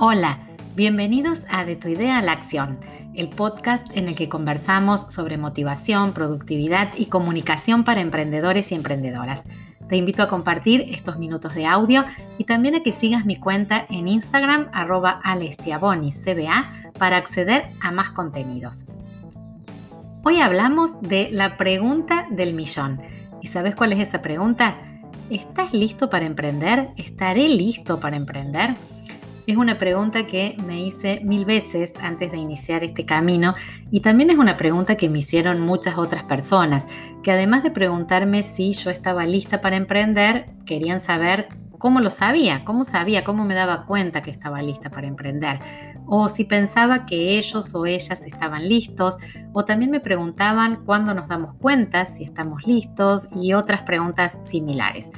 Hola, bienvenidos a De tu idea a la acción, el podcast en el que conversamos sobre motivación, productividad y comunicación para emprendedores y emprendedoras. Te invito a compartir estos minutos de audio y también a que sigas mi cuenta en Instagram arroba CBA para acceder a más contenidos. Hoy hablamos de la pregunta del millón. ¿Y sabes cuál es esa pregunta? ¿Estás listo para emprender? ¿Estaré listo para emprender? Es una pregunta que me hice mil veces antes de iniciar este camino y también es una pregunta que me hicieron muchas otras personas, que además de preguntarme si yo estaba lista para emprender, querían saber cómo lo sabía, cómo sabía, cómo me daba cuenta que estaba lista para emprender, o si pensaba que ellos o ellas estaban listos, o también me preguntaban cuándo nos damos cuenta si estamos listos y otras preguntas similares.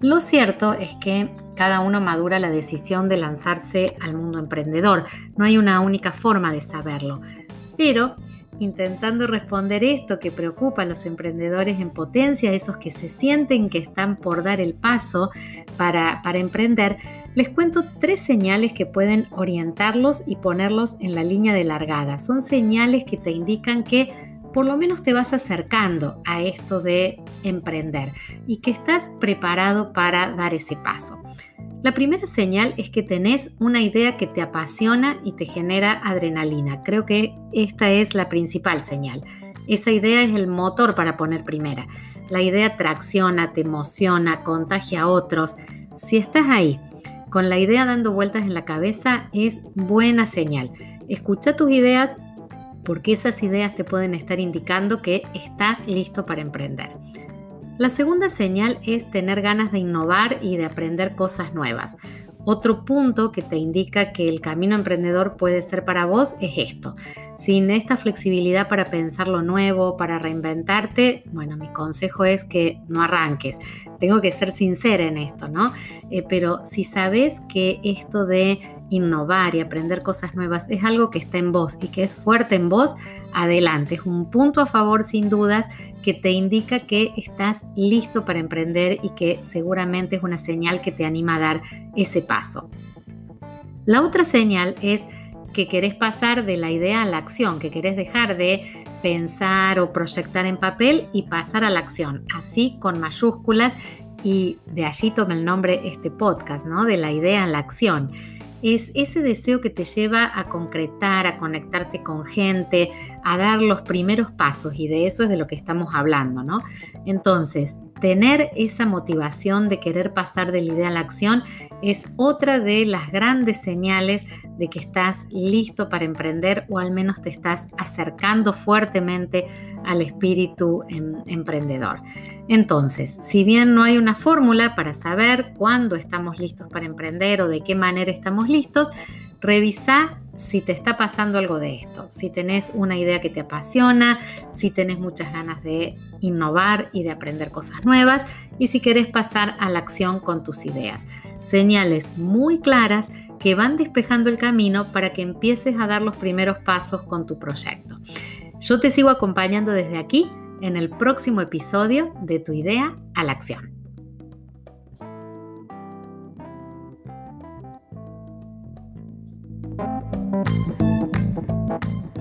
Lo cierto es que cada uno madura la decisión de lanzarse al mundo emprendedor. No hay una única forma de saberlo. Pero intentando responder esto que preocupa a los emprendedores en potencia, esos que se sienten que están por dar el paso para, para emprender, les cuento tres señales que pueden orientarlos y ponerlos en la línea de largada. Son señales que te indican que por lo menos te vas acercando a esto de emprender y que estás preparado para dar ese paso. La primera señal es que tenés una idea que te apasiona y te genera adrenalina. Creo que esta es la principal señal. Esa idea es el motor para poner primera. La idea tracciona, te emociona, contagia a otros. Si estás ahí con la idea dando vueltas en la cabeza, es buena señal. Escucha tus ideas, porque esas ideas te pueden estar indicando que estás listo para emprender. La segunda señal es tener ganas de innovar y de aprender cosas nuevas. Otro punto que te indica que el camino emprendedor puede ser para vos es esto. Sin esta flexibilidad para pensar lo nuevo, para reinventarte, bueno, mi consejo es que no arranques. Tengo que ser sincera en esto, ¿no? Eh, pero si sabes que esto de innovar y aprender cosas nuevas es algo que está en vos y que es fuerte en vos, adelante. Es un punto a favor sin dudas que te indica que estás listo para emprender y que seguramente es una señal que te anima a dar ese paso. La otra señal es que querés pasar de la idea a la acción, que querés dejar de pensar o proyectar en papel y pasar a la acción, así con mayúsculas y de allí toma el nombre este podcast, ¿no? De la idea a la acción es ese deseo que te lleva a concretar, a conectarte con gente, a dar los primeros pasos y de eso es de lo que estamos hablando, ¿no? Entonces, tener esa motivación de querer pasar de la idea a la acción es otra de las grandes señales de que estás listo para emprender o al menos te estás acercando fuertemente al espíritu em, emprendedor. Entonces, si bien no hay una fórmula para saber cuándo estamos listos para emprender o de qué manera estamos listos, revisa si te está pasando algo de esto, si tenés una idea que te apasiona, si tenés muchas ganas de innovar y de aprender cosas nuevas y si querés pasar a la acción con tus ideas. Señales muy claras que van despejando el camino para que empieces a dar los primeros pasos con tu proyecto. Yo te sigo acompañando desde aquí en el próximo episodio de Tu idea a la acción. Thank you.